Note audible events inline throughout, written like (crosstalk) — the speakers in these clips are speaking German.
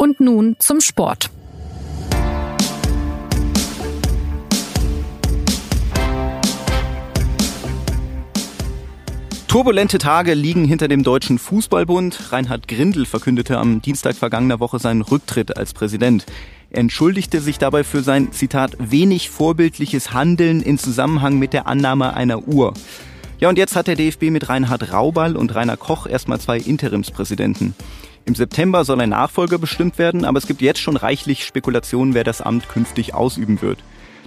Und nun zum Sport. Turbulente Tage liegen hinter dem Deutschen Fußballbund. Reinhard Grindel verkündete am Dienstag vergangener Woche seinen Rücktritt als Präsident. Er entschuldigte sich dabei für sein, Zitat, wenig vorbildliches Handeln in Zusammenhang mit der Annahme einer Uhr. Ja, und jetzt hat der DFB mit Reinhard Raubal und Rainer Koch erstmal zwei Interimspräsidenten. Im September soll ein Nachfolger bestimmt werden, aber es gibt jetzt schon reichlich Spekulationen, wer das Amt künftig ausüben wird.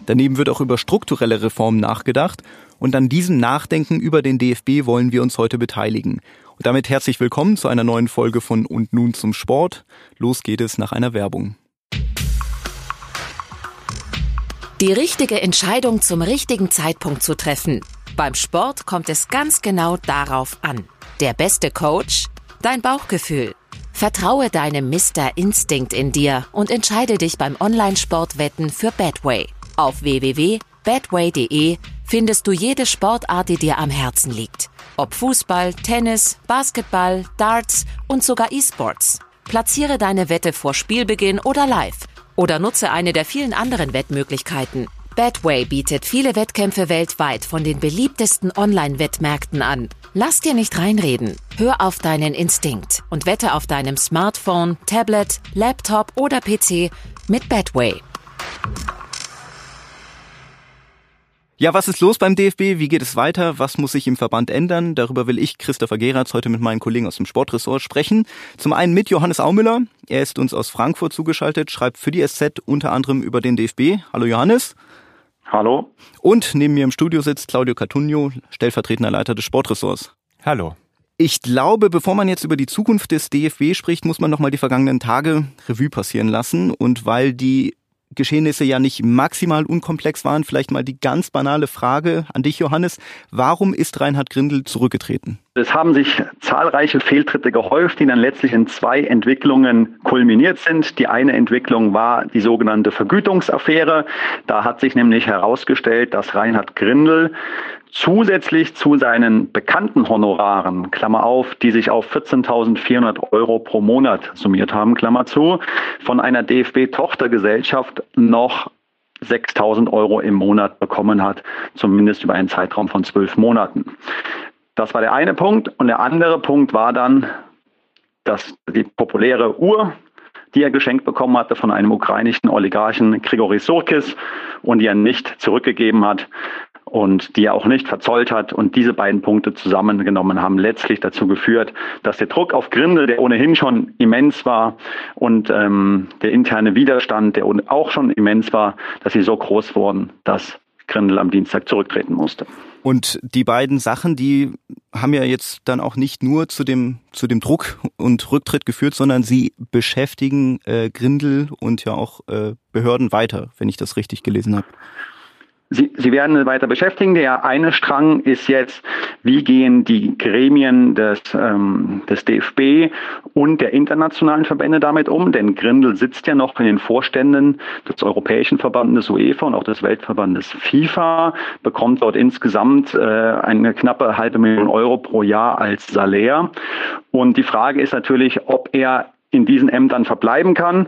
Daneben wird auch über strukturelle Reformen nachgedacht und an diesem Nachdenken über den DFB wollen wir uns heute beteiligen. Und damit herzlich willkommen zu einer neuen Folge von Und nun zum Sport. Los geht es nach einer Werbung. Die richtige Entscheidung zum richtigen Zeitpunkt zu treffen. Beim Sport kommt es ganz genau darauf an. Der beste Coach? Dein Bauchgefühl. Vertraue deinem Mr. Instinct in dir und entscheide dich beim Online-Sportwetten für Badway. Auf www.badway.de findest du jede Sportart, die dir am Herzen liegt. Ob Fußball, Tennis, Basketball, Darts und sogar E-Sports. Platziere deine Wette vor Spielbeginn oder live. Oder nutze eine der vielen anderen Wettmöglichkeiten. Betway bietet viele Wettkämpfe weltweit von den beliebtesten Online-Wettmärkten an. Lass dir nicht reinreden. Hör auf deinen Instinkt und wette auf deinem Smartphone, Tablet, Laptop oder PC mit Betway. Ja, was ist los beim DFB? Wie geht es weiter? Was muss sich im Verband ändern? Darüber will ich, Christopher Geratz, heute mit meinen Kollegen aus dem Sportressort sprechen. Zum einen mit Johannes Aumüller. Er ist uns aus Frankfurt zugeschaltet, schreibt für die SZ unter anderem über den DFB. Hallo Johannes. Hallo. Und neben mir im Studio sitzt Claudio Cartunio, stellvertretender Leiter des Sportressorts. Hallo. Ich glaube, bevor man jetzt über die Zukunft des DFB spricht, muss man noch mal die vergangenen Tage Revue passieren lassen. Und weil die Geschehnisse ja nicht maximal unkomplex waren. Vielleicht mal die ganz banale Frage an dich, Johannes. Warum ist Reinhard Grindel zurückgetreten? Es haben sich zahlreiche Fehltritte gehäuft, die dann letztlich in zwei Entwicklungen kulminiert sind. Die eine Entwicklung war die sogenannte Vergütungsaffäre. Da hat sich nämlich herausgestellt, dass Reinhard Grindel zusätzlich zu seinen bekannten Honoraren, Klammer auf, die sich auf 14.400 Euro pro Monat summiert haben, Klammer zu, von einer DFB-Tochtergesellschaft noch 6.000 Euro im Monat bekommen hat, zumindest über einen Zeitraum von zwölf Monaten. Das war der eine Punkt. Und der andere Punkt war dann, dass die populäre Uhr, die er geschenkt bekommen hatte von einem ukrainischen Oligarchen Grigori Surkis und die er nicht zurückgegeben hat, und die er auch nicht verzollt hat. Und diese beiden Punkte zusammengenommen haben letztlich dazu geführt, dass der Druck auf Grindel, der ohnehin schon immens war, und ähm, der interne Widerstand, der auch schon immens war, dass sie so groß wurden, dass Grindel am Dienstag zurücktreten musste. Und die beiden Sachen, die haben ja jetzt dann auch nicht nur zu dem, zu dem Druck und Rücktritt geführt, sondern sie beschäftigen äh, Grindel und ja auch äh, Behörden weiter, wenn ich das richtig gelesen habe. Sie, Sie werden weiter beschäftigen. Der eine Strang ist jetzt, wie gehen die Gremien des, ähm, des DFB und der internationalen Verbände damit um? Denn Grindel sitzt ja noch in den Vorständen des Europäischen Verbandes UEFA und auch des Weltverbandes FIFA, bekommt dort insgesamt äh, eine knappe halbe Million Euro pro Jahr als Salär. Und die Frage ist natürlich, ob er in diesen Ämtern verbleiben kann,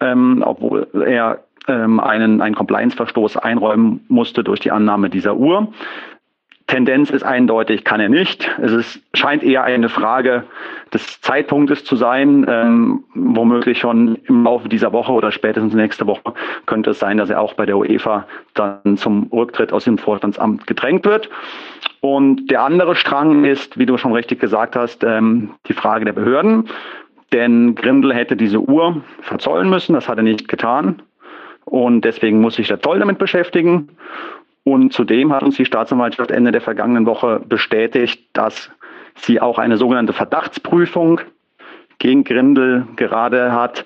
ähm, obwohl er ähm, einen, einen Compliance-Verstoß einräumen musste durch die Annahme dieser Uhr. Tendenz ist eindeutig, kann er nicht. Es ist, scheint eher eine Frage des Zeitpunktes zu sein. Ähm, womöglich schon im Laufe dieser Woche oder spätestens nächste Woche könnte es sein, dass er auch bei der UEFA dann zum Rücktritt aus dem Vorstandsamt gedrängt wird. Und der andere Strang ist, wie du schon richtig gesagt hast, ähm, die Frage der Behörden. Denn Grindel hätte diese Uhr verzollen müssen, das hat er nicht getan. Und deswegen muss sich der Zoll damit beschäftigen. Und zudem hat uns die Staatsanwaltschaft Ende der vergangenen Woche bestätigt, dass sie auch eine sogenannte Verdachtsprüfung gegen Grindel gerade hat.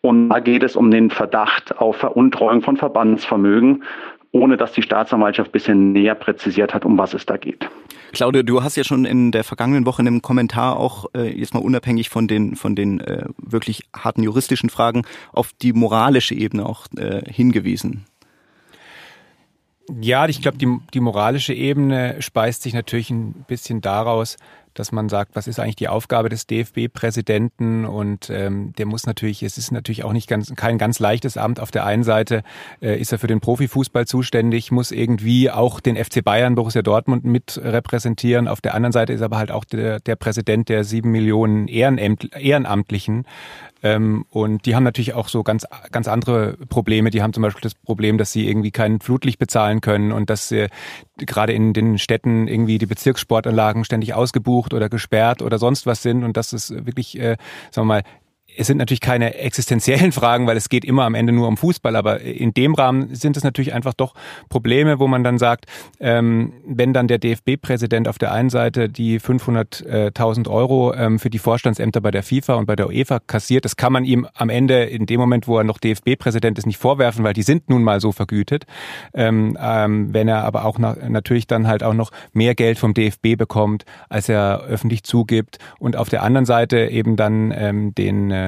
Und da geht es um den Verdacht auf Veruntreuung von Verbandsvermögen ohne dass die Staatsanwaltschaft ein bisschen näher präzisiert hat, um was es da geht. Claudia, du hast ja schon in der vergangenen Woche in einem Kommentar auch äh, jetzt mal unabhängig von den von den äh, wirklich harten juristischen Fragen auf die moralische Ebene auch äh, hingewiesen. Ja, ich glaube, die, die moralische Ebene speist sich natürlich ein bisschen daraus, dass man sagt, was ist eigentlich die Aufgabe des DFB-Präsidenten und ähm, der muss natürlich, es ist natürlich auch nicht ganz kein ganz leichtes Amt. Auf der einen Seite äh, ist er für den Profifußball zuständig, muss irgendwie auch den FC Bayern, Borussia Dortmund mit repräsentieren. Auf der anderen Seite ist aber halt auch der, der Präsident der sieben Millionen Ehrenamtlichen ähm, und die haben natürlich auch so ganz, ganz andere Probleme. Die haben zum Beispiel das Problem, dass sie irgendwie kein Flutlicht bezahlen können und dass äh, gerade in den Städten irgendwie die Bezirkssportanlagen ständig ausgebucht oder gesperrt oder sonst was sind. Und das ist wirklich, äh, sagen wir mal, es sind natürlich keine existenziellen (laughs) Fragen, weil es geht immer am Ende nur um Fußball, aber in dem Rahmen sind es natürlich einfach doch Probleme, wo man dann sagt, ähm, wenn dann der DFB-Präsident auf der einen Seite die 500.000 Euro ähm, für die Vorstandsämter bei der FIFA und bei der UEFA kassiert, das kann man ihm am Ende in dem Moment, wo er noch DFB-Präsident ist, nicht vorwerfen, weil die sind nun mal so vergütet. Ähm, ähm, wenn er aber auch nach, natürlich dann halt auch noch mehr Geld vom DFB bekommt, als er öffentlich zugibt und auf der anderen Seite eben dann ähm, den äh,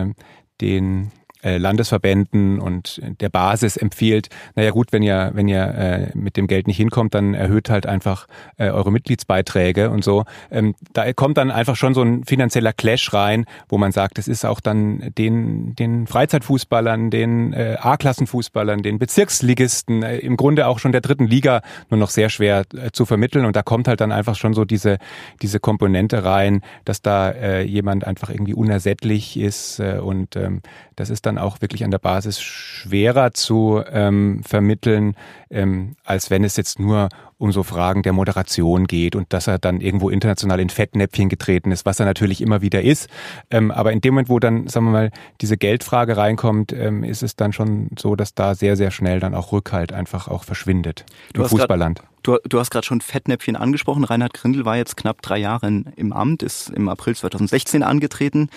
den äh, Landesverbänden und der Basis empfiehlt, naja gut, wenn ihr, wenn ihr äh, mit dem Geld nicht hinkommt, dann erhöht halt einfach äh, eure Mitgliedsbeiträge und so. Ähm, da kommt dann einfach schon so ein finanzieller Clash rein, wo man sagt, es ist auch dann den, den Freizeitfußballern, den äh, A-Klassenfußballern, den Bezirksligisten, äh, im Grunde auch schon der dritten Liga nur noch sehr schwer äh, zu vermitteln. Und da kommt halt dann einfach schon so diese, diese Komponente rein, dass da äh, jemand einfach irgendwie unersättlich ist äh, und ähm, das ist dann auch wirklich an der Basis schwerer zu ähm, vermitteln, ähm, als wenn es jetzt nur um so Fragen der Moderation geht und dass er dann irgendwo international in Fettnäpfchen getreten ist, was er natürlich immer wieder ist. Ähm, aber in dem Moment, wo dann, sagen wir mal, diese Geldfrage reinkommt, ähm, ist es dann schon so, dass da sehr, sehr schnell dann auch Rückhalt einfach auch verschwindet du im Fußballland. Grad, du, du hast gerade schon Fettnäpfchen angesprochen. Reinhard Grindel war jetzt knapp drei Jahre im Amt, ist im April 2016 angetreten.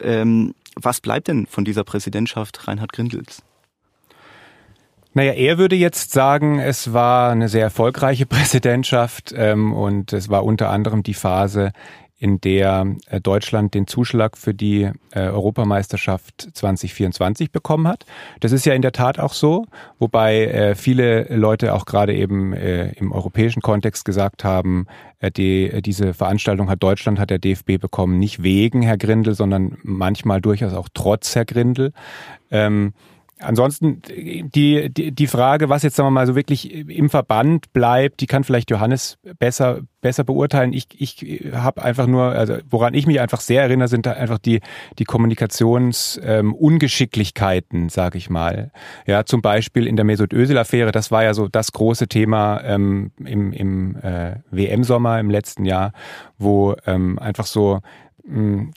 Ähm, was bleibt denn von dieser Präsidentschaft Reinhard Grindels? Naja, er würde jetzt sagen, es war eine sehr erfolgreiche (laughs) Präsidentschaft ähm, und es war unter anderem die Phase, in der äh, Deutschland den Zuschlag für die äh, Europameisterschaft 2024 bekommen hat. Das ist ja in der Tat auch so, wobei äh, viele Leute auch gerade eben im europäischen Kontext gesagt haben, die, diese Veranstaltung hat Deutschland, hat der DFB bekommen, nicht wegen Herr Grindel, sondern manchmal durchaus auch trotz Herr Grindel. Ansonsten die, die, die Frage, was jetzt sagen wir mal so wirklich im Verband bleibt, die kann vielleicht Johannes besser, besser beurteilen. Ich, ich habe einfach nur, also woran ich mich einfach sehr erinnere, sind da einfach die, die Kommunikationsungeschicklichkeiten, ähm, sage ich mal. Ja, zum Beispiel in der Mesut Özil-Affäre, das war ja so das große Thema ähm, im, im äh, WM-Sommer im letzten Jahr, wo ähm, einfach so mh,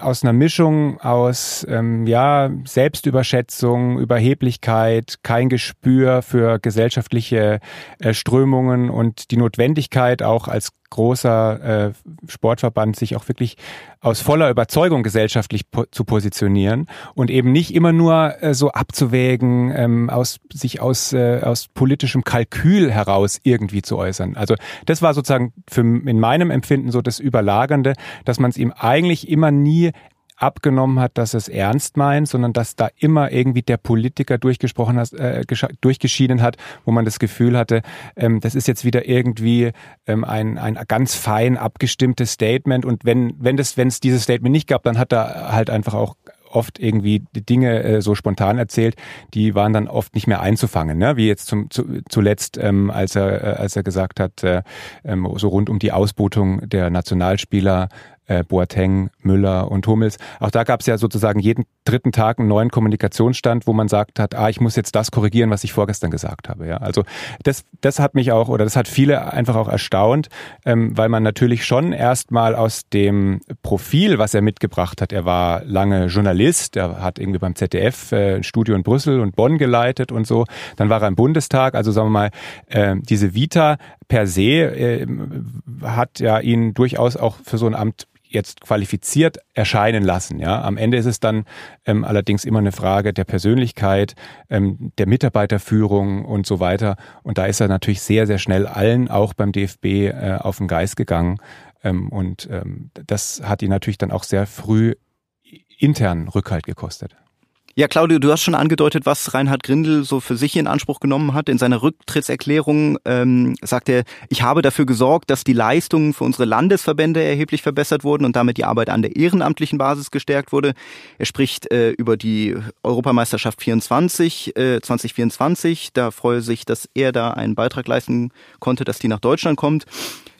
aus einer Mischung aus ähm, ja Selbstüberschätzung, Überheblichkeit, kein Gespür für gesellschaftliche äh, Strömungen und die Notwendigkeit auch als großer äh, Sportverband sich auch wirklich aus voller Überzeugung gesellschaftlich po zu positionieren und eben nicht immer nur äh, so abzuwägen, ähm, aus sich aus äh, aus politischem Kalkül heraus irgendwie zu äußern. Also das war sozusagen für in meinem Empfinden so das Überlagernde, dass man es ihm eigentlich immer nie abgenommen hat, dass es ernst meint, sondern dass da immer irgendwie der Politiker durchgesprochen hat, äh, durchgeschieden hat, wo man das Gefühl hatte, ähm, das ist jetzt wieder irgendwie ähm, ein, ein ganz fein abgestimmtes Statement und wenn wenn das wenn es dieses Statement nicht gab, dann hat er halt einfach auch oft irgendwie die Dinge äh, so spontan erzählt, die waren dann oft nicht mehr einzufangen, ne? wie jetzt zum, zu, zuletzt, ähm, als er äh, als er gesagt hat, äh, ähm, so rund um die Ausbotung der Nationalspieler äh, Boateng, Müller und Hummels. Auch da gab es ja sozusagen jeden dritten Tag einen neuen Kommunikationsstand, wo man sagt hat, ah, ich muss jetzt das korrigieren, was ich vorgestern gesagt habe. Ja, also das, das hat mich auch oder das hat viele einfach auch erstaunt, ähm, weil man natürlich schon erstmal aus dem Profil, was er mitgebracht hat, er war lange Journalist, er hat irgendwie beim ZDF äh, ein Studio in Brüssel und Bonn geleitet und so. Dann war er im Bundestag, also sagen wir mal, äh, diese Vita per se äh, hat ja ihn durchaus auch für so ein Amt jetzt qualifiziert erscheinen lassen. Ja, am Ende ist es dann ähm, allerdings immer eine Frage der Persönlichkeit, ähm, der Mitarbeiterführung und so weiter. Und da ist er natürlich sehr, sehr schnell allen, auch beim DFB, äh, auf den Geist gegangen. Ähm, und ähm, das hat ihn natürlich dann auch sehr früh intern Rückhalt gekostet. Ja, Claudio, du hast schon angedeutet, was Reinhard Grindel so für sich in Anspruch genommen hat. In seiner Rücktrittserklärung ähm, sagt er, ich habe dafür gesorgt, dass die Leistungen für unsere Landesverbände erheblich verbessert wurden und damit die Arbeit an der ehrenamtlichen Basis gestärkt wurde. Er spricht äh, über die Europameisterschaft 24, äh, 2024. Da freue sich, dass er da einen Beitrag leisten konnte, dass die nach Deutschland kommt.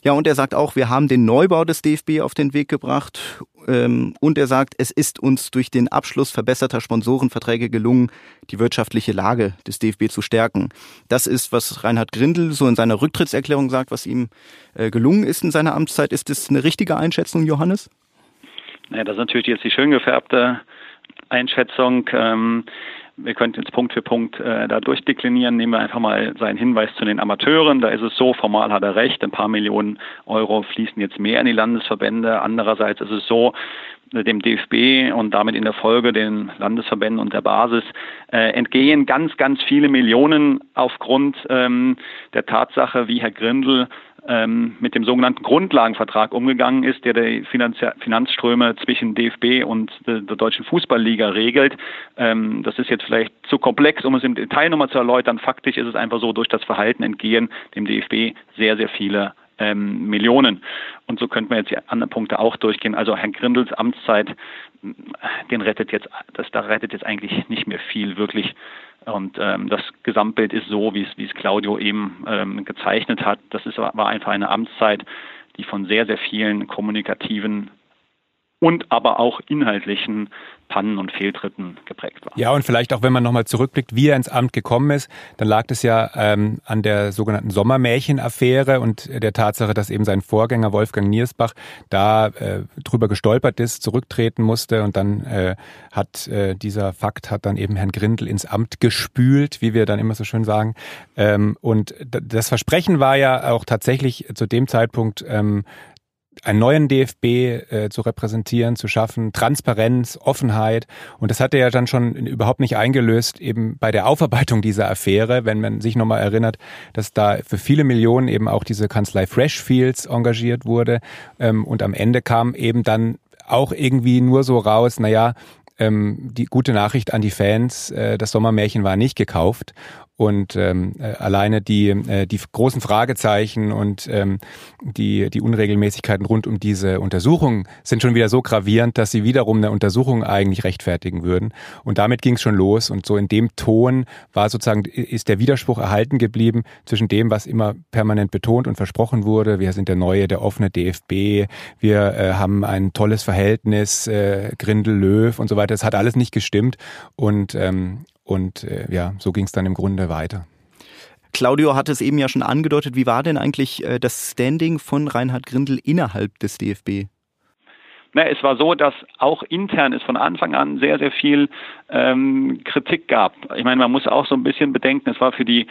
Ja, und er sagt auch, wir haben den Neubau des DFB auf den Weg gebracht. Ähm, und er sagt, es ist uns durch den Abschluss verbesserter Sponsorenverträge gelungen, die wirtschaftliche Lage des DFB zu stärken. Das ist, was Reinhard Grindel so in seiner Rücktrittserklärung sagt, was ihm äh, gelungen ist in seiner Amtszeit. Ist das eine richtige Einschätzung, Johannes? Ja, das ist natürlich jetzt die schön gefärbte Einschätzung. Ähm, wir könnten jetzt Punkt für Punkt äh, da durchdeklinieren. Nehmen wir einfach mal seinen Hinweis zu den Amateuren. Da ist es so, formal hat er recht, ein paar Millionen Euro fließen jetzt mehr in die Landesverbände. Andererseits ist es so, äh, dem DFB und damit in der Folge den Landesverbänden und der Basis äh, entgehen ganz, ganz viele Millionen aufgrund ähm, der Tatsache, wie Herr Grindel ähm, mit dem sogenannten Grundlagenvertrag umgegangen ist, der die Finanz Finanzströme zwischen DFB und der, der Deutschen Fußballliga regelt. Ähm, das ist jetzt vielleicht zu komplex, um es im Detail nochmal zu erläutern. Faktisch ist es einfach so, durch das Verhalten entgehen dem DFB sehr, sehr viele ähm, Millionen. Und so könnten wir jetzt die anderen Punkte auch durchgehen. Also Herrn Grindels Amtszeit, den rettet jetzt, das da rettet jetzt eigentlich nicht mehr viel wirklich. Und ähm, das Gesamtbild ist so, wie es, wie es Claudio eben ähm, gezeichnet hat. Das ist, war einfach eine Amtszeit, die von sehr, sehr vielen kommunikativen und aber auch inhaltlichen Pannen und Fehltritten geprägt war. Ja, und vielleicht auch, wenn man nochmal zurückblickt, wie er ins Amt gekommen ist, dann lag es ja ähm, an der sogenannten Sommermärchen-Affäre und der Tatsache, dass eben sein Vorgänger Wolfgang Niersbach da äh, drüber gestolpert ist, zurücktreten musste und dann äh, hat äh, dieser Fakt hat dann eben Herrn Grindel ins Amt gespült, wie wir dann immer so schön sagen. Ähm, und das Versprechen war ja auch tatsächlich zu dem Zeitpunkt ähm, einen neuen DFB äh, zu repräsentieren, zu schaffen, Transparenz, Offenheit. Und das hat er ja dann schon überhaupt nicht eingelöst, eben bei der Aufarbeitung dieser Affäre, wenn man sich nochmal erinnert, dass da für viele Millionen eben auch diese Kanzlei Freshfields engagiert wurde. Ähm, und am Ende kam eben dann auch irgendwie nur so raus, naja, ähm, die gute Nachricht an die Fans, äh, das Sommermärchen war nicht gekauft. Und ähm, äh, alleine die, äh, die großen Fragezeichen und ähm, die, die Unregelmäßigkeiten rund um diese Untersuchung sind schon wieder so gravierend, dass sie wiederum eine Untersuchung eigentlich rechtfertigen würden. Und damit ging es schon los. Und so in dem Ton war sozusagen, ist der Widerspruch erhalten geblieben zwischen dem, was immer permanent betont und versprochen wurde. Wir sind der neue, der offene DFB. Wir äh, haben ein tolles Verhältnis, äh, Grindel, Löw und so weiter. Das hat alles nicht gestimmt. Und, ähm, und äh, ja, so ging es dann im Grunde weiter. Claudio hat es eben ja schon angedeutet. Wie war denn eigentlich äh, das Standing von Reinhard Grindel innerhalb des DFB? Na, es war so, dass auch intern es von Anfang an sehr, sehr viel ähm, Kritik gab. Ich meine, man muss auch so ein bisschen bedenken, es war für die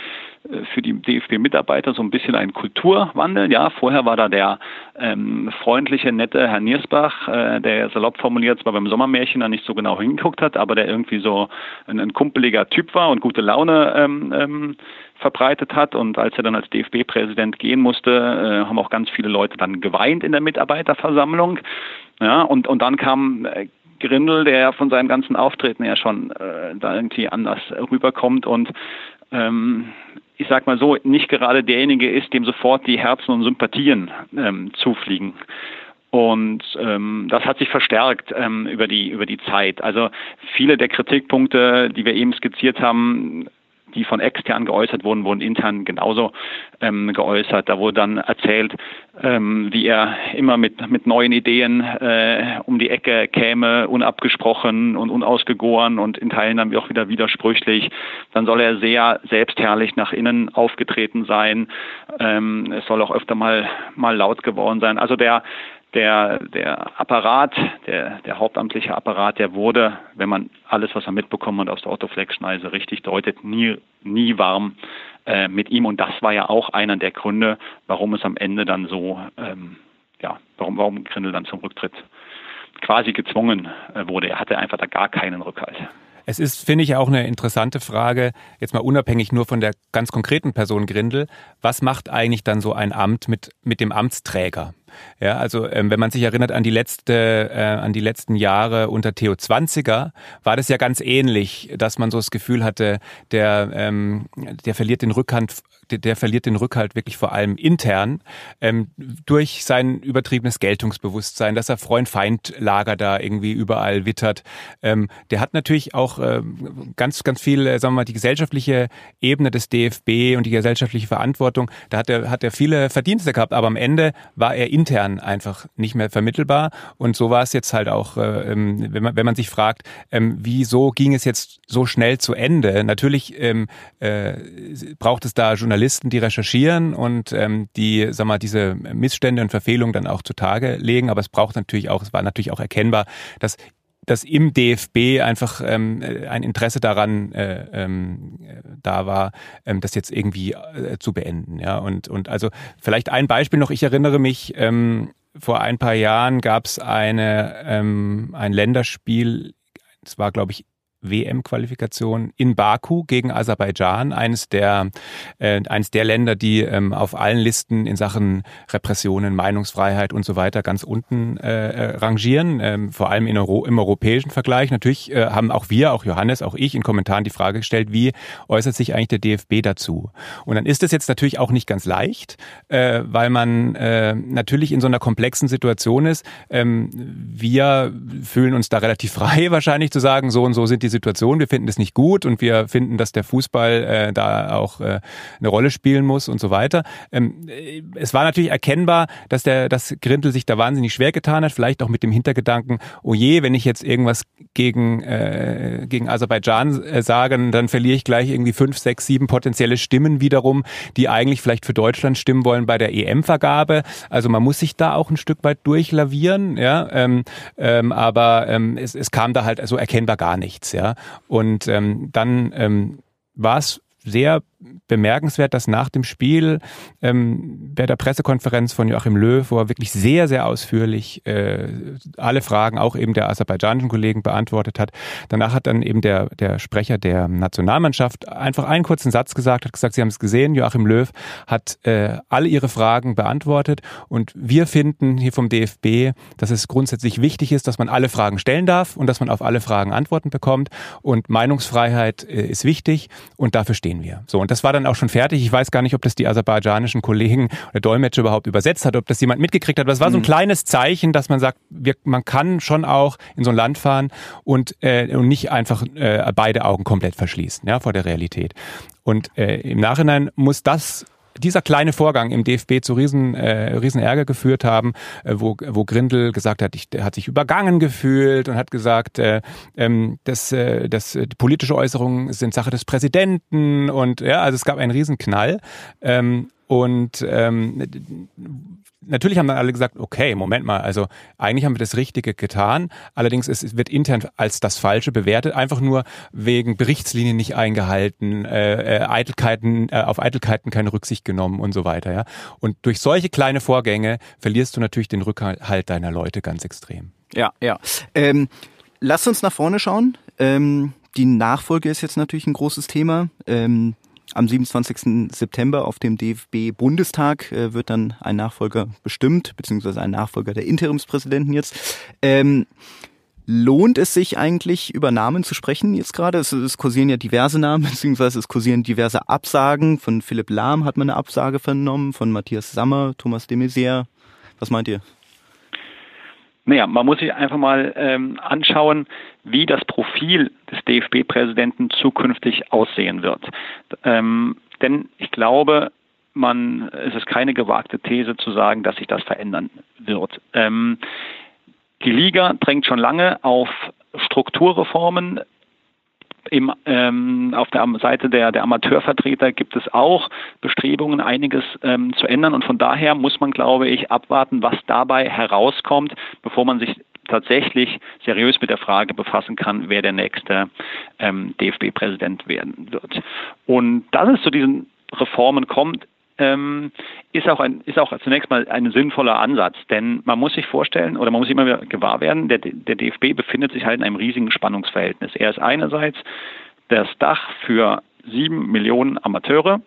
äh, für die DFB-Mitarbeiter so ein bisschen ein Kulturwandel. Ja, vorher war da der ähm, freundliche, nette Herr Niersbach, äh, der salopp formuliert zwar beim Sommermärchen da nicht so genau hingeguckt hat, aber der irgendwie so ein, ein kumpeliger Typ war und gute Laune ähm, ähm, verbreitet hat. Und als er dann als DFB-Präsident gehen musste, äh, haben auch ganz viele Leute dann geweint in der Mitarbeiterversammlung. Ja, und, und dann kam äh, Grindel, der ja von seinem ganzen Auftreten ja schon äh, da irgendwie anders rüberkommt und ähm, ich sag mal so, nicht gerade derjenige ist, dem sofort die Herzen und Sympathien ähm, zufliegen. Und ähm, das hat sich verstärkt ähm, über die über die Zeit. Also viele der Kritikpunkte, die wir eben skizziert haben, die von extern geäußert wurden, wurden intern genauso ähm, geäußert. Da wurde dann erzählt, ähm, wie er immer mit, mit neuen Ideen äh, um die Ecke käme, unabgesprochen und unausgegoren und in Teilen dann auch wieder widersprüchlich. Dann soll er sehr selbstherrlich nach innen aufgetreten sein. Ähm, es soll auch öfter mal, mal laut geworden sein. Also der der, der Apparat, der, der hauptamtliche Apparat, der wurde, wenn man alles, was er mitbekommen hat aus der Otto-Fleck-Schneise richtig deutet, nie, nie warm äh, mit ihm. Und das war ja auch einer der Gründe, warum es am Ende dann so, ähm, ja, warum, warum Grindel dann zum Rücktritt quasi gezwungen äh, wurde. Er hatte einfach da gar keinen Rückhalt. Es ist, finde ich, auch eine interessante Frage, jetzt mal unabhängig nur von der ganz konkreten Person Grindel. Was macht eigentlich dann so ein Amt mit, mit dem Amtsträger? Ja, also ähm, wenn man sich erinnert an die letzte, äh, an die letzten Jahre unter Theo Zwanziger, war das ja ganz ähnlich, dass man so das Gefühl hatte, der, ähm, der verliert den Rückhand, der, der verliert den Rückhalt wirklich vor allem intern ähm, durch sein übertriebenes Geltungsbewusstsein, dass er Freund-Feind-Lager da irgendwie überall wittert. Ähm, der hat natürlich auch ähm, ganz, ganz viel, äh, sagen wir mal, die gesellschaftliche Ebene des DFB und die gesellschaftliche Verantwortung. Da hat er, hat er viele Verdienste gehabt, aber am Ende war er intern einfach nicht mehr vermittelbar. Und so war es jetzt halt auch, äh, ähm, wenn, man, wenn man sich fragt, ähm, wieso ging es jetzt so schnell zu Ende? Natürlich ähm, äh, braucht es da Journalisten, die recherchieren und ähm, die, sag mal, diese Missstände und Verfehlungen dann auch zutage legen. Aber es braucht natürlich auch, es war natürlich auch erkennbar, dass dass im DFB einfach ähm, ein Interesse daran äh, ähm, da war, ähm, das jetzt irgendwie äh, zu beenden. Ja, und und also vielleicht ein Beispiel noch. Ich erinnere mich. Ähm, vor ein paar Jahren gab es eine ähm, ein Länderspiel. Es war glaube ich WM-Qualifikation in Baku gegen Aserbaidschan, eines der, äh, eines der Länder, die ähm, auf allen Listen in Sachen Repressionen, Meinungsfreiheit und so weiter ganz unten äh, äh, rangieren, ähm, vor allem in Euro, im europäischen Vergleich. Natürlich äh, haben auch wir, auch Johannes, auch ich in Kommentaren die Frage gestellt, wie äußert sich eigentlich der DFB dazu? Und dann ist es jetzt natürlich auch nicht ganz leicht, äh, weil man äh, natürlich in so einer komplexen Situation ist. Ähm, wir fühlen uns da relativ (laughs) frei wahrscheinlich zu sagen, so und so sind die Situation, wir finden das nicht gut und wir finden, dass der Fußball äh, da auch äh, eine Rolle spielen muss und so weiter. Ähm, äh, es war natürlich erkennbar, dass der, dass Grindel sich da wahnsinnig schwer getan hat, vielleicht auch mit dem Hintergedanken, oh je, wenn ich jetzt irgendwas gegen, äh, gegen Aserbaidschan äh, sage, dann verliere ich gleich irgendwie fünf, sechs, sieben potenzielle Stimmen wiederum, die eigentlich vielleicht für Deutschland stimmen wollen bei der EM-Vergabe. Also man muss sich da auch ein Stück weit durchlavieren, ja. Ähm, ähm, aber ähm, es, es kam da halt also erkennbar gar nichts, ja. Und ähm, dann ähm, war es sehr bemerkenswert, dass nach dem Spiel ähm, bei der Pressekonferenz von Joachim Löw, wo er wirklich sehr, sehr ausführlich äh, alle Fragen, auch eben der aserbaidschanischen Kollegen, beantwortet hat. Danach hat dann eben der, der Sprecher der Nationalmannschaft einfach einen kurzen Satz gesagt, hat gesagt, Sie haben es gesehen, Joachim Löw hat äh, alle Ihre Fragen beantwortet und wir finden hier vom DFB, dass es grundsätzlich wichtig ist, dass man alle Fragen stellen darf und dass man auf alle Fragen Antworten bekommt und Meinungsfreiheit äh, ist wichtig und dafür stehen wir. So, und das war dann auch schon fertig. Ich weiß gar nicht, ob das die aserbaidschanischen Kollegen oder Dolmetscher überhaupt übersetzt hat, ob das jemand mitgekriegt hat. Aber es war so ein mhm. kleines Zeichen, dass man sagt, wir, man kann schon auch in so ein Land fahren und, äh, und nicht einfach äh, beide Augen komplett verschließen ja, vor der Realität. Und äh, im Nachhinein muss das dieser kleine Vorgang im DFB zu riesen, äh, riesen Ärger geführt haben, äh, wo, wo Grindel gesagt hat, ich, hat sich übergangen gefühlt und hat gesagt, äh, ähm, dass, äh, dass äh, politische Äußerungen sind Sache des Präsidenten und ja, also es gab einen riesen Knall. Ähm, und ähm, natürlich haben dann alle gesagt, okay, Moment mal, also eigentlich haben wir das Richtige getan. Allerdings ist, wird intern als das Falsche bewertet, einfach nur wegen Berichtslinien nicht eingehalten, äh, äh, Eitelkeiten, äh, auf Eitelkeiten keine Rücksicht genommen und so weiter. Ja. Und durch solche kleine Vorgänge verlierst du natürlich den Rückhalt deiner Leute ganz extrem. Ja, ja. Ähm, lass uns nach vorne schauen. Ähm, die Nachfolge ist jetzt natürlich ein großes Thema. Ähm, am 27. September auf dem DFB-Bundestag äh, wird dann ein Nachfolger bestimmt, beziehungsweise ein Nachfolger der Interimspräsidenten jetzt. Ähm, lohnt es sich eigentlich, über Namen zu sprechen jetzt gerade? Es, es kursieren ja diverse Namen, (laughs) beziehungsweise es kursieren diverse Absagen. Von Philipp Lahm hat man eine Absage vernommen, von Matthias Sammer, Thomas de Maizière. Was meint ihr? Naja, man muss sich einfach mal ähm, anschauen, wie das Profil des DFB-Präsidenten zukünftig aussehen wird. Ähm, denn ich glaube, man, es ist keine gewagte These zu sagen, dass sich das verändern wird. Ähm, die Liga drängt schon lange auf Strukturreformen im, ähm, auf der Seite der, der Amateurvertreter gibt es auch Bestrebungen, einiges ähm, zu ändern. Und von daher muss man, glaube ich, abwarten, was dabei herauskommt, bevor man sich tatsächlich seriös mit der Frage befassen kann, wer der nächste ähm, DFB-Präsident werden wird. Und dass es zu diesen Reformen kommt, ähm, ist auch ein, ist auch zunächst mal ein sinnvoller Ansatz, denn man muss sich vorstellen oder man muss immer wieder gewahr werden, der, der DFB befindet sich halt in einem riesigen Spannungsverhältnis. Er ist einerseits das Dach für sieben Millionen Amateure,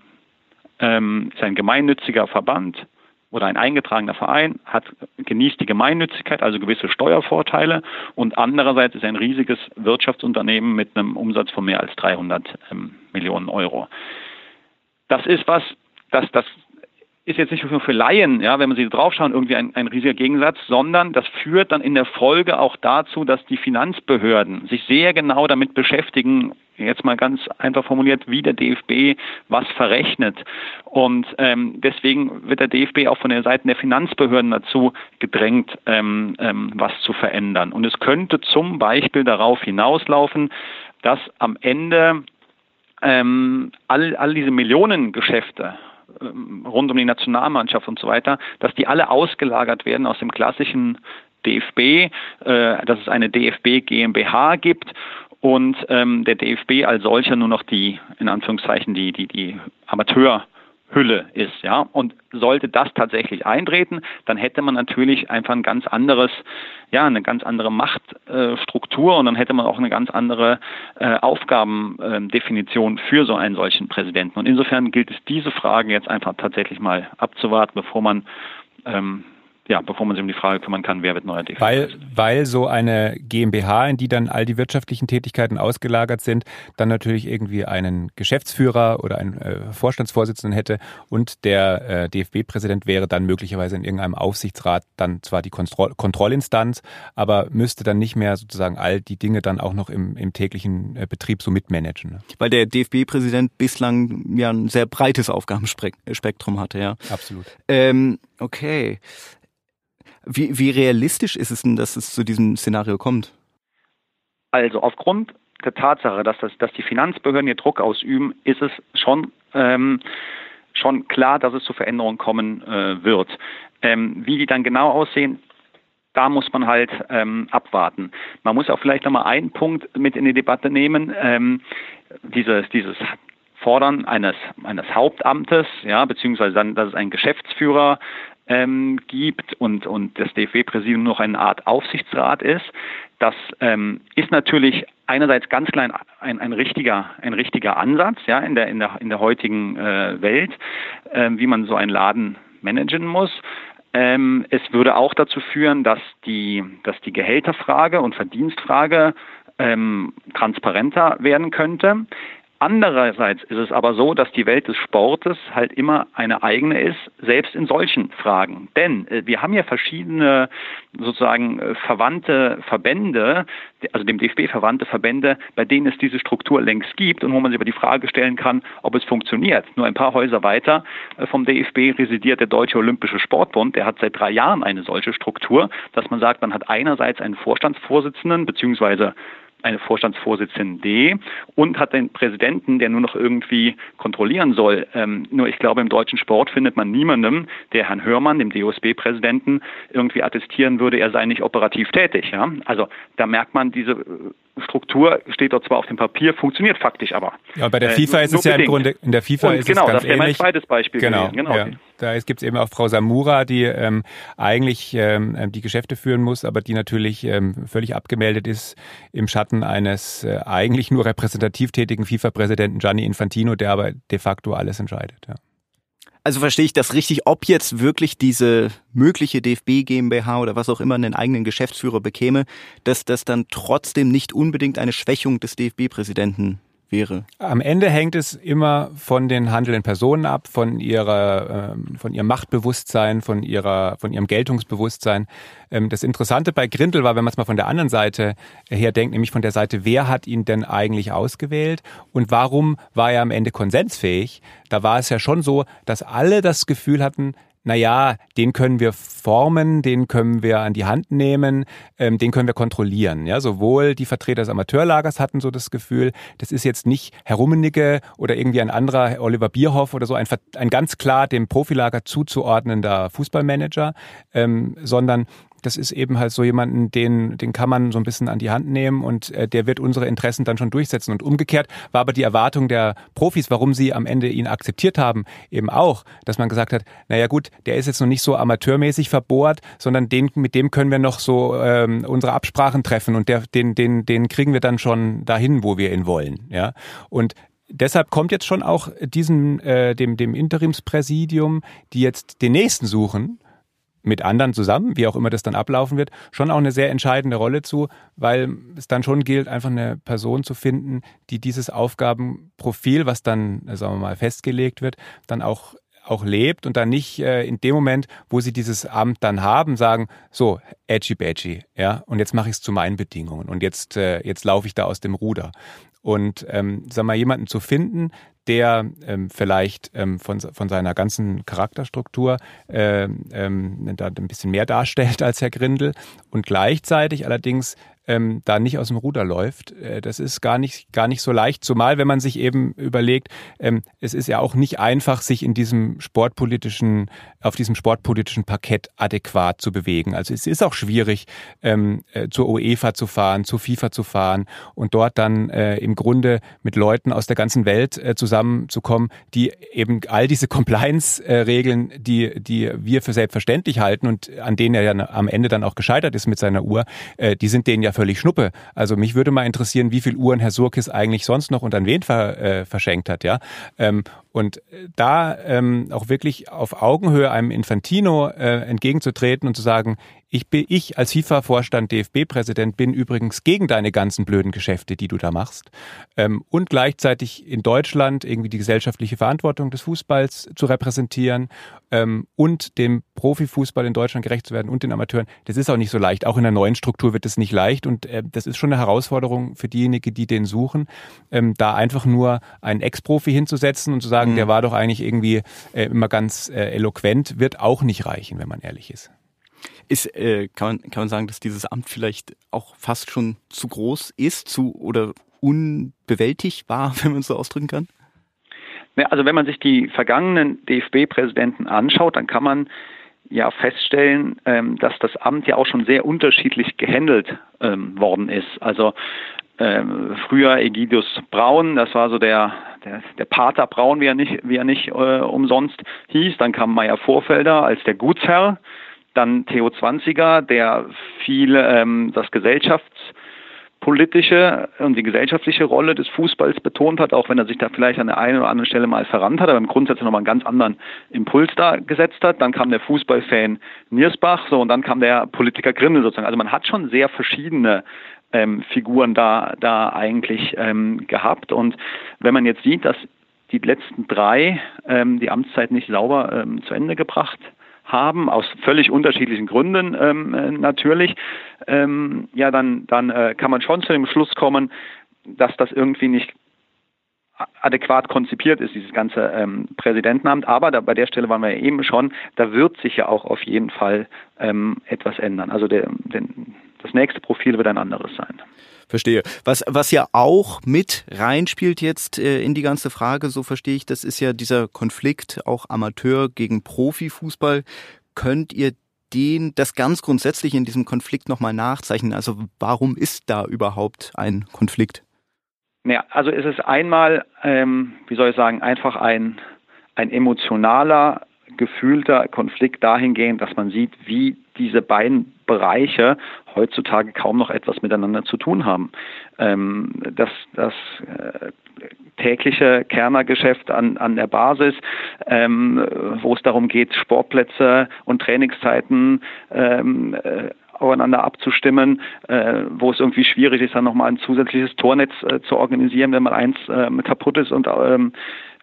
ähm, ist ein gemeinnütziger Verband, oder ein eingetragener Verein hat, genießt die Gemeinnützigkeit, also gewisse Steuervorteile und andererseits ist ein riesiges Wirtschaftsunternehmen mit einem Umsatz von mehr als 300 ähm, Millionen Euro. Das ist was, das, das ist jetzt nicht nur für Laien, ja, wenn man sie draufschauen, irgendwie ein, ein riesiger Gegensatz, sondern das führt dann in der Folge auch dazu, dass die Finanzbehörden sich sehr genau damit beschäftigen, jetzt mal ganz einfach formuliert, wie der DFB was verrechnet. Und ähm, deswegen wird der DFB auch von der Seite der Finanzbehörden dazu gedrängt, ähm, ähm, was zu verändern. Und es könnte zum Beispiel darauf hinauslaufen, dass am Ende ähm, all, all diese Millionengeschäfte rund um die Nationalmannschaft und so weiter, dass die alle ausgelagert werden aus dem klassischen DFB, äh, dass es eine DFB GmbH gibt und ähm, der DFB als solcher nur noch die, in Anführungszeichen, die, die, die Amateur Hülle ist, ja. Und sollte das tatsächlich eintreten, dann hätte man natürlich einfach ein ganz anderes, ja, eine ganz andere Machtstruktur äh, und dann hätte man auch eine ganz andere äh, Aufgabendefinition für so einen solchen Präsidenten. Und insofern gilt es, diese Frage jetzt einfach tatsächlich mal abzuwarten, bevor man ähm, ja, bevor man sich um die Frage kümmern kann, wer wird neuer DFB. Weil, weil so eine GmbH, in die dann all die wirtschaftlichen Tätigkeiten ausgelagert sind, dann natürlich irgendwie einen Geschäftsführer oder einen äh, Vorstandsvorsitzenden hätte und der äh, DFB-Präsident wäre dann möglicherweise in irgendeinem Aufsichtsrat dann zwar die Kontroll Kontrollinstanz, aber müsste dann nicht mehr sozusagen all die Dinge dann auch noch im, im täglichen äh, Betrieb so mitmanagen. Ne? Weil der DFB-Präsident bislang ja ein sehr breites Aufgabenspektrum hatte, ja. Absolut. Ähm, okay. Wie, wie realistisch ist es denn, dass es zu diesem Szenario kommt? Also aufgrund der Tatsache, dass, das, dass die Finanzbehörden hier Druck ausüben, ist es schon, ähm, schon klar, dass es zu Veränderungen kommen äh, wird. Ähm, wie die dann genau aussehen, da muss man halt ähm, abwarten. Man muss auch vielleicht nochmal einen Punkt mit in die Debatte nehmen. Ähm, dieses, dieses Fordern eines, eines Hauptamtes, ja, beziehungsweise dann, dass es einen Geschäftsführer ähm, gibt und, und das DFB-Präsidium noch eine Art Aufsichtsrat ist. Das ähm, ist natürlich einerseits ganz klein ein, ein richtiger ein richtiger Ansatz ja in der in der in der heutigen äh, Welt, äh, wie man so einen Laden managen muss. Ähm, es würde auch dazu führen, dass die dass die Gehälterfrage und Verdienstfrage ähm, transparenter werden könnte. Andererseits ist es aber so, dass die Welt des Sportes halt immer eine eigene ist, selbst in solchen Fragen. Denn äh, wir haben ja verschiedene sozusagen äh, verwandte Verbände, also dem DFB verwandte Verbände, bei denen es diese Struktur längst gibt und wo man sich über die Frage stellen kann, ob es funktioniert. Nur ein paar Häuser weiter äh, vom DFB residiert der Deutsche Olympische Sportbund. Der hat seit drei Jahren eine solche Struktur, dass man sagt, man hat einerseits einen Vorstandsvorsitzenden beziehungsweise eine Vorstandsvorsitzende und hat den Präsidenten, der nur noch irgendwie kontrollieren soll. Ähm, nur ich glaube, im deutschen Sport findet man niemanden, der Herrn Hörmann, dem DOSB-Präsidenten, irgendwie attestieren würde, er sei nicht operativ tätig. Ja? Also da merkt man, diese äh, Struktur steht dort zwar auf dem Papier, funktioniert faktisch aber. Ja, bei der äh, FIFA ist es ja im Grunde, in der FIFA und ist genau, es ganz das wäre mein zweites Beispiel genau, gewesen. Genau. Ja. Da gibt es eben auch Frau Samura, die ähm, eigentlich ähm, die Geschäfte führen muss, aber die natürlich ähm, völlig abgemeldet ist im Schatten eines äh, eigentlich nur repräsentativ tätigen FIFA-Präsidenten Gianni Infantino, der aber de facto alles entscheidet. Ja. Also verstehe ich das richtig, ob jetzt wirklich diese mögliche DFB GmbH oder was auch immer einen eigenen Geschäftsführer bekäme, dass das dann trotzdem nicht unbedingt eine Schwächung des DFB-Präsidenten wäre? Am Ende hängt es immer von den handelnden Personen ab, von ihrer, ähm, von ihrem Machtbewusstsein, von ihrer, von ihrem Geltungsbewusstsein. Ähm, das Interessante bei Grindel war, wenn man es mal von der anderen Seite her denkt, nämlich von der Seite, wer hat ihn denn eigentlich ausgewählt und warum war er am Ende konsensfähig? Da war es ja schon so, dass alle das Gefühl hatten, naja, den können wir formen, den können wir an die Hand nehmen, ähm, den können wir kontrollieren. Ja, sowohl die Vertreter des Amateurlagers hatten so das Gefühl, das ist jetzt nicht Herr Rummenigge oder irgendwie ein anderer Oliver Bierhoff oder so, ein, ein ganz klar dem Profilager zuzuordnender Fußballmanager, ähm, sondern das ist eben halt so jemanden, den, den kann man so ein bisschen an die Hand nehmen und äh, der wird unsere Interessen dann schon durchsetzen. Und umgekehrt war aber die Erwartung der Profis, warum sie am Ende ihn akzeptiert haben, eben auch, dass man gesagt hat, naja gut, der ist jetzt noch nicht so amateurmäßig verbohrt, sondern den, mit dem können wir noch so ähm, unsere Absprachen treffen und der, den, den, den kriegen wir dann schon dahin, wo wir ihn wollen. Ja? Und deshalb kommt jetzt schon auch diesem, äh, dem, dem Interimspräsidium, die jetzt den nächsten suchen, mit anderen zusammen, wie auch immer das dann ablaufen wird, schon auch eine sehr entscheidende Rolle zu, weil es dann schon gilt, einfach eine Person zu finden, die dieses Aufgabenprofil, was dann, sagen wir mal, festgelegt wird, dann auch auch lebt und dann nicht äh, in dem Moment, wo sie dieses Amt dann haben, sagen, so, edgy badgy, ja, und jetzt mache ich es zu meinen Bedingungen und jetzt, äh, jetzt laufe ich da aus dem Ruder. Und ähm, sag mal, jemanden zu finden, der ähm, vielleicht ähm, von, von seiner ganzen Charakterstruktur ähm, ähm, da ein bisschen mehr darstellt als Herr Grindel. Und gleichzeitig allerdings ähm, da nicht aus dem Ruder läuft. Äh, das ist gar nicht, gar nicht so leicht, zumal wenn man sich eben überlegt, ähm, es ist ja auch nicht einfach, sich in diesem sportpolitischen, auf diesem sportpolitischen Parkett adäquat zu bewegen. Also es ist auch schwierig, ähm, äh, zur UEFA zu fahren, zur FIFA zu fahren und dort dann äh, im Grunde mit Leuten aus der ganzen Welt äh, zusammenzukommen, die eben all diese (laughs) Compliance-Regeln, die, die wir für selbstverständlich halten und an denen er ja am Ende dann auch gescheitert ist mit seiner Uhr, äh, die sind denen ja völlig Schnuppe. Also mich würde mal interessieren, wie viel Uhren Herr Surkis eigentlich sonst noch und an wen ver, äh, verschenkt hat, ja. Ähm, und da ähm, auch wirklich auf Augenhöhe einem Infantino äh, entgegenzutreten und zu sagen, ich bin ich als FIFA-Vorstand, DFB-Präsident bin übrigens gegen deine ganzen blöden Geschäfte, die du da machst. Ähm, und gleichzeitig in Deutschland irgendwie die gesellschaftliche Verantwortung des Fußballs zu repräsentieren ähm, und dem Profifußball in Deutschland gerecht zu werden und den Amateuren. Das ist auch nicht so leicht. Auch in der neuen Struktur wird es nicht leicht und äh, das ist schon eine Herausforderung für diejenigen, die den suchen, ähm, da einfach nur einen Ex-Profi hinzusetzen und zu sagen, mhm. der war doch eigentlich irgendwie äh, immer ganz äh, eloquent, wird auch nicht reichen, wenn man ehrlich ist. Ist, äh, kann, man, kann man sagen, dass dieses Amt vielleicht auch fast schon zu groß ist, zu oder unbewältigbar, (laughs) wenn man so ausdrücken kann? Also wenn man sich die vergangenen DFB-Präsidenten anschaut, dann kann man ja feststellen, ähm, dass das Amt ja auch schon sehr unterschiedlich gehandelt ähm, worden ist. Also ähm, früher Egidius Braun, das war so der, der, der Pater Braun, wie er nicht, wie er nicht äh, umsonst hieß. Dann kam Meier Vorfelder als der Gutsherr. Dann Theo Zwanziger, der viel ähm, das gesellschaftspolitische und die gesellschaftliche Rolle des Fußballs betont hat, auch wenn er sich da vielleicht an der einen oder anderen Stelle mal verrannt hat, aber im Grundsatz nochmal einen ganz anderen Impuls da gesetzt hat. Dann kam der Fußballfan Niersbach, so und dann kam der Politiker Grimmel sozusagen. Also man hat schon sehr verschiedene ähm, Figuren da, da eigentlich ähm, gehabt. Und wenn man jetzt sieht, dass die letzten drei ähm, die Amtszeit nicht sauber ähm, zu Ende gebracht haben, aus völlig unterschiedlichen Gründen ähm, äh, natürlich, ähm, ja, dann, dann äh, kann man schon zu dem Schluss kommen, dass das irgendwie nicht adäquat konzipiert ist, dieses ganze ähm, Präsidentenamt. Aber da, bei der Stelle waren wir ja eben schon, da wird sich ja auch auf jeden Fall ähm, etwas ändern. Also der, der, das nächste Profil wird ein anderes sein. Verstehe. Was, was ja auch mit reinspielt jetzt äh, in die ganze Frage, so verstehe ich, das ist ja dieser Konflikt auch Amateur gegen Profifußball. Könnt ihr den, das ganz grundsätzlich in diesem Konflikt nochmal nachzeichnen? Also warum ist da überhaupt ein Konflikt? Ja, also es ist einmal, ähm, wie soll ich sagen, einfach ein, ein emotionaler, gefühlter Konflikt dahingehend, dass man sieht, wie diese beiden Bereiche heutzutage kaum noch etwas miteinander zu tun haben. Ähm, das das äh, tägliche Kernergeschäft an, an der Basis, ähm, wo es darum geht, Sportplätze und Trainingszeiten ähm, äh, aufeinander abzustimmen, äh, wo es irgendwie schwierig ist, dann nochmal ein zusätzliches Tornetz äh, zu organisieren, wenn mal eins äh, kaputt ist und ähm,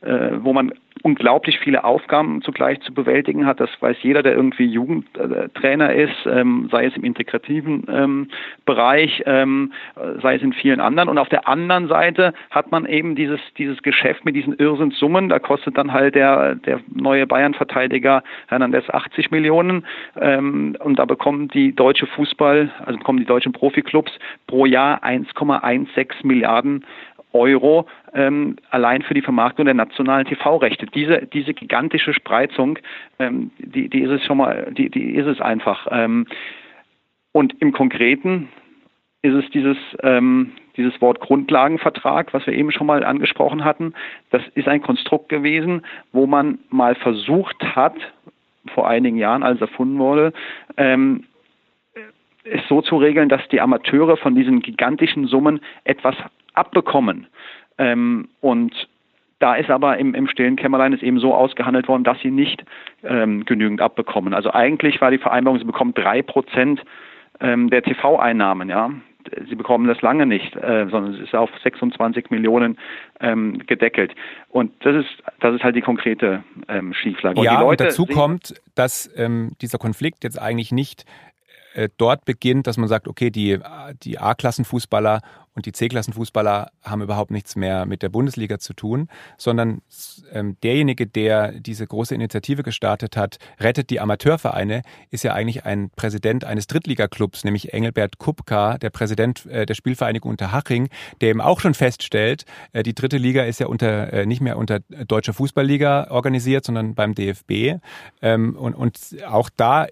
äh, wo man unglaublich viele Aufgaben zugleich zu bewältigen hat. Das weiß jeder, der irgendwie Jugendtrainer ist, ähm, sei es im integrativen ähm, Bereich, ähm, sei es in vielen anderen. Und auf der anderen Seite hat man eben dieses, dieses Geschäft mit diesen Irrsinnssummen. Da kostet dann halt der, der neue Bayern-Verteidiger Hernandez 80 Millionen. Ähm, und da bekommen die deutsche Fußball, also bekommen die deutschen Profiklubs pro Jahr 1,16 Milliarden Euro ähm, allein für die Vermarktung der nationalen TV-Rechte. Diese, diese gigantische Spreizung, ähm, die, die ist es schon mal, die, die ist es einfach. Ähm, und im Konkreten ist es dieses, ähm, dieses Wort Grundlagenvertrag, was wir eben schon mal angesprochen hatten. Das ist ein Konstrukt gewesen, wo man mal versucht hat, vor einigen Jahren, als erfunden wurde, ähm, es so zu regeln, dass die Amateure von diesen gigantischen Summen etwas abbekommen. Ähm, und Da ist aber im, im stillen Kämmerlein es eben so ausgehandelt worden, dass sie nicht ähm, genügend abbekommen. Also eigentlich war die Vereinbarung, sie bekommen drei Prozent ähm, der TV-Einnahmen, ja. Sie bekommen das lange nicht, äh, sondern es ist auf 26 Millionen ähm, gedeckelt. Und das ist, das ist halt die konkrete ähm, Schieflage. Und ja, und dazu kommt, dass ähm, dieser Konflikt jetzt eigentlich nicht äh, dort beginnt, dass man sagt, okay, die, die A-Klassenfußballer und die C-Klassenfußballer haben überhaupt nichts mehr mit der Bundesliga zu tun, sondern ähm, derjenige, der diese große Initiative gestartet hat, rettet die Amateurvereine, ist ja eigentlich ein Präsident eines Drittligaklubs, nämlich Engelbert Kupka, der Präsident äh, der Spielvereinigung Unterhaching, der eben auch schon feststellt, äh, die dritte Liga ist ja unter äh, nicht mehr unter deutscher Fußballliga organisiert, sondern beim DFB ähm, und, und auch da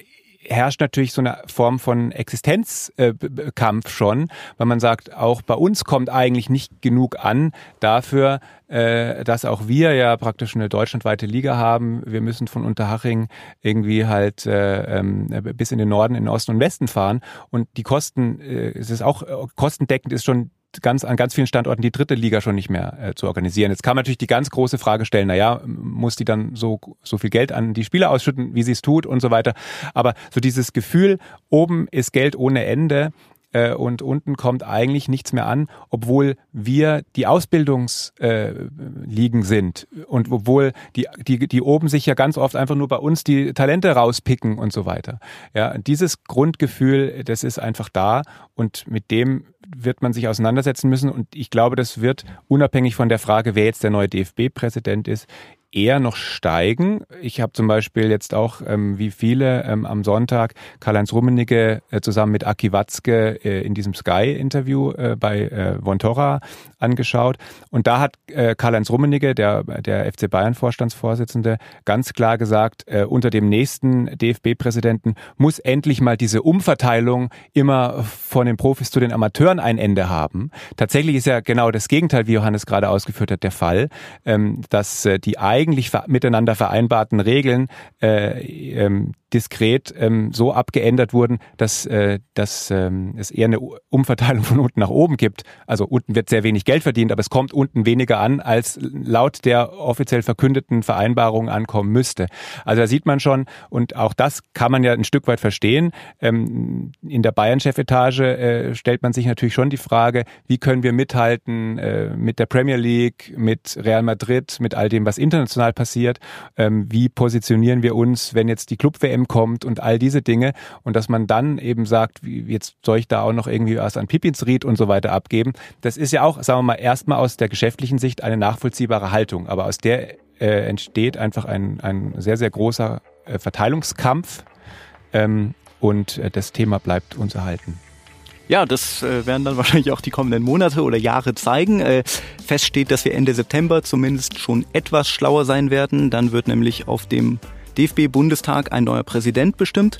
herrscht natürlich so eine Form von Existenzkampf schon, weil man sagt, auch bei uns kommt eigentlich nicht genug an dafür, äh, dass auch wir ja praktisch eine deutschlandweite Liga haben. Wir müssen von Unterhaching irgendwie halt äh, ähm, bis in den Norden, in den Osten und Westen fahren. Und die Kosten, äh, es ist auch kostendeckend ist schon ganz an ganz vielen Standorten die dritte Liga schon nicht mehr äh, zu organisieren. Jetzt kann man natürlich die ganz große Frage stellen, naja, muss die dann so, so viel Geld an die Spieler ausschütten, wie sie es tut und so weiter. Aber so dieses Gefühl, oben ist Geld ohne Ende, äh, und unten kommt eigentlich nichts mehr an, obwohl wir die Ausbildungsligen äh, sind und obwohl die, die, die oben sich ja ganz oft einfach nur bei uns die Talente rauspicken und so weiter. Ja, dieses Grundgefühl, das ist einfach da und mit dem wird man sich auseinandersetzen müssen und ich glaube, das wird unabhängig von der Frage, wer jetzt der neue DFB-Präsident ist, eher noch steigen. Ich habe zum Beispiel jetzt auch, ähm, wie viele, ähm, am Sonntag Karl-Heinz Rummenigge äh, zusammen mit Aki Watzke äh, in diesem Sky-Interview äh, bei äh, Vontora angeschaut. Und da hat äh, Karl-Heinz Rummenigge, der, der FC Bayern-Vorstandsvorsitzende, ganz klar gesagt, äh, unter dem nächsten DFB-Präsidenten muss endlich mal diese Umverteilung immer von den Profis zu den Amateuren ein Ende haben. Tatsächlich ist ja genau das Gegenteil, wie Johannes gerade ausgeführt hat, der Fall, ähm, dass äh, die eigentlich miteinander vereinbarten Regeln äh, ähm, diskret ähm, so abgeändert wurden, dass, äh, dass ähm, es eher eine Umverteilung von unten nach oben gibt. Also unten wird sehr wenig Geld verdient, aber es kommt unten weniger an, als laut der offiziell verkündeten Vereinbarung ankommen müsste. Also da sieht man schon, und auch das kann man ja ein Stück weit verstehen. Ähm, in der Bayern-Chefetage äh, stellt man sich natürlich schon die Frage, wie können wir mithalten äh, mit der Premier League, mit Real Madrid, mit all dem, was international passiert. Ähm, wie positionieren wir uns, wenn jetzt die Club-WM kommt und all diese Dinge und dass man dann eben sagt, wie, jetzt soll ich da auch noch irgendwie was an Pipinsried und so weiter abgeben. Das ist ja auch, sagen wir mal, erstmal aus der geschäftlichen Sicht eine nachvollziehbare Haltung, aber aus der äh, entsteht einfach ein, ein sehr, sehr großer äh, Verteilungskampf ähm, und äh, das Thema bleibt uns erhalten. Ja, das äh, werden dann wahrscheinlich auch die kommenden Monate oder Jahre zeigen. Äh, fest steht, dass wir Ende September zumindest schon etwas schlauer sein werden. Dann wird nämlich auf dem DFB-Bundestag ein neuer Präsident bestimmt.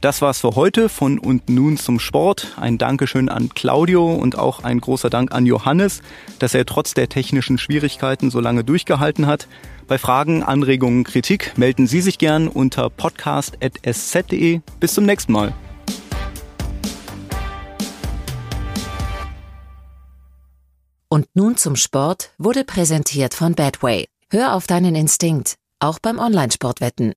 Das war's für heute von und nun zum Sport. Ein Dankeschön an Claudio und auch ein großer Dank an Johannes, dass er trotz der technischen Schwierigkeiten so lange durchgehalten hat. Bei Fragen, Anregungen, Kritik melden Sie sich gern unter podcast.sz.de. Bis zum nächsten Mal. Und nun zum Sport wurde präsentiert von Badway. Hör auf deinen Instinkt auch beim Online-Sportwetten.